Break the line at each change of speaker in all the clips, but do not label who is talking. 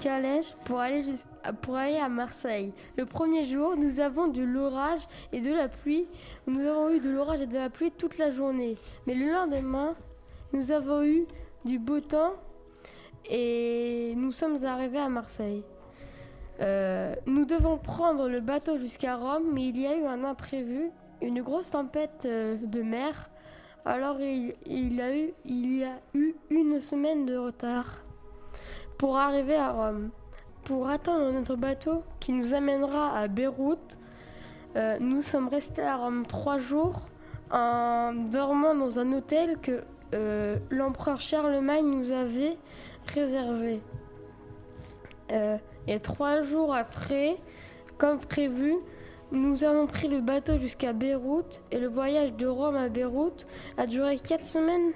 calèche pour aller, pour aller à Marseille. Le premier jour, nous avons de l'orage et de la pluie. Nous avons eu de l'orage et de la pluie toute la journée. Mais le lendemain, nous avons eu du beau temps et nous sommes arrivés à Marseille. Euh, nous devons prendre le bateau jusqu'à Rome, mais il y a eu un imprévu, une grosse tempête euh, de mer. Alors il, a eu, il y a eu une semaine de retard pour arriver à Rome. Pour attendre notre bateau qui nous amènera à Beyrouth, euh, nous sommes restés à Rome trois jours en dormant dans un hôtel que euh, l'empereur Charlemagne nous avait réservé. Euh, et trois jours après, comme prévu, nous avons pris le bateau jusqu'à Beyrouth et le voyage de Rome à Beyrouth a duré quatre semaines.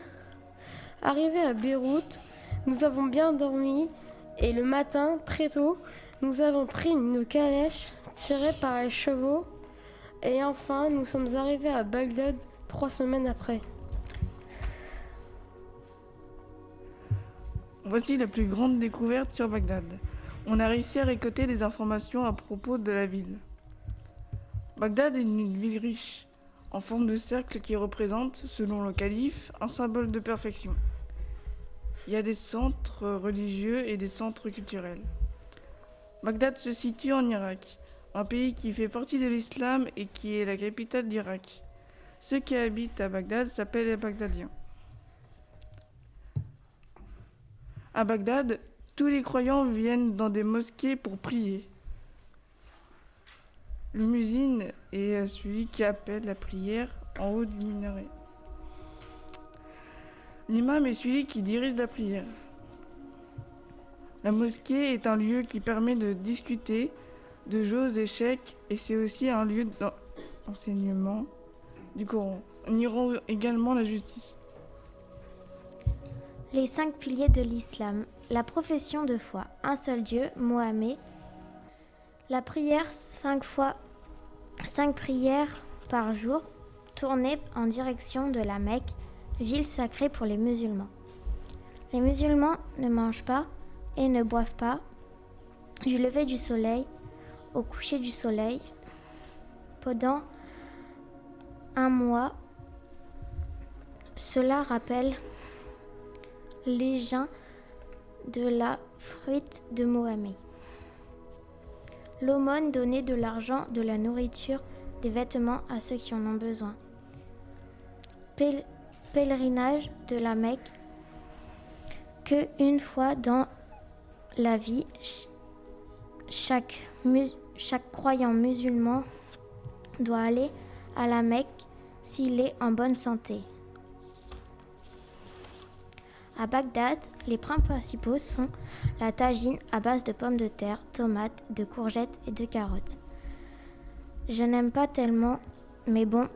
Arrivé à Beyrouth, nous avons bien dormi et le matin, très tôt, nous avons pris une calèche tirée par les chevaux et enfin nous sommes arrivés à Bagdad trois semaines après.
Voici la plus grande découverte sur Bagdad. On a réussi à récolter des informations à propos de la ville. Bagdad est une ville riche, en forme de cercle qui représente, selon le calife, un symbole de perfection. Il y a des centres religieux et des centres culturels. Bagdad se situe en Irak, un pays qui fait partie de l'islam et qui est la capitale d'Irak. Ceux qui habitent à Bagdad s'appellent les Bagdadiens. À Bagdad, tous les croyants viennent dans des mosquées pour prier. Muezzin est celui qui appelle la prière en haut du minaret. L'imam est celui qui dirige la prière. La mosquée est un lieu qui permet de discuter, de jouer aux échecs et c'est aussi un lieu d'enseignement du Coran. On y rend également la justice.
Les cinq piliers de l'islam. La profession de foi. Un seul Dieu, Mohamed. La prière cinq fois, cinq prières par jour, tournées en direction de la Mecque ville sacrée pour les musulmans. Les musulmans ne mangent pas et ne boivent pas du lever du soleil au coucher du soleil pendant un mois. Cela rappelle les gens de la fruite de Mohamed. L'aumône donnait de l'argent, de la nourriture, des vêtements à ceux qui en ont besoin pèlerinage de la Mecque que une fois dans la vie, chaque, croyant musulman doit aller à la Mecque s'il est en bonne santé. À Bagdad, les pains principaux sont la tagine à base de pommes de terre, tomates, de courgettes et de carottes. Je n'aime pas tellement, mais bon,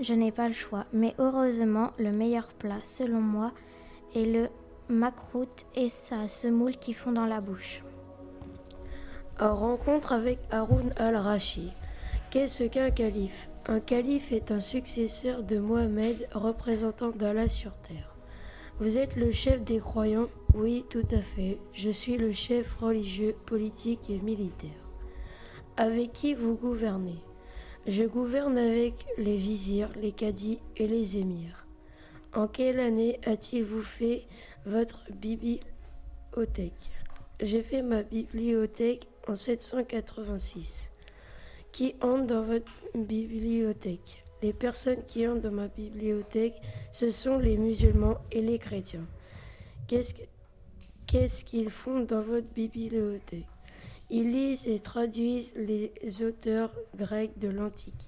je n'ai pas le choix. Mais heureusement, le meilleur plat, selon moi, est le makrout et sa semoule qui font dans la bouche.
En rencontre avec Haroun al-Rashi. Qu'est-ce qu'un calife? Un calife est un successeur de Mohammed, représentant d'Allah sur terre. Vous êtes le chef des croyants? Oui, tout à fait. Je suis le chef religieux, politique et militaire. Avec qui vous gouvernez? Je gouverne avec les vizirs, les cadis et les émirs. En quelle année a-t-il vous fait votre bibliothèque? J'ai fait ma bibliothèque en 786. Qui entre dans votre bibliothèque? Les personnes qui entrent dans ma bibliothèque, ce sont les musulmans et les chrétiens. Qu'est-ce qu'ils font dans votre bibliothèque? Ils lisent et traduisent les auteurs grecs de l'Antiquité.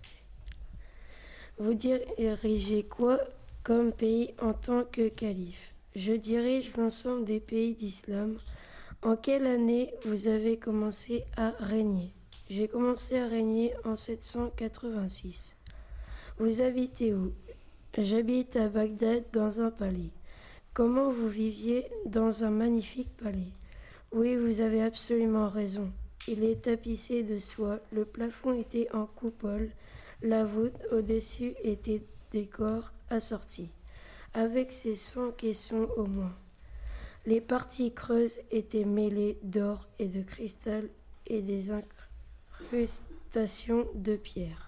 Vous dirigez quoi comme pays en tant que calife? Je dirige l'ensemble des pays d'islam. En quelle année vous avez commencé à régner? J'ai commencé à régner en 786. Vous habitez où? J'habite à Bagdad dans un palais. Comment vous viviez dans un magnifique palais? Oui, vous avez absolument raison. Il est tapissé de soie, le plafond était en coupole, la voûte au-dessus était décor assorti, avec ses cent caissons au moins. Les parties creuses étaient mêlées d'or et de cristal et des incrustations de pierre.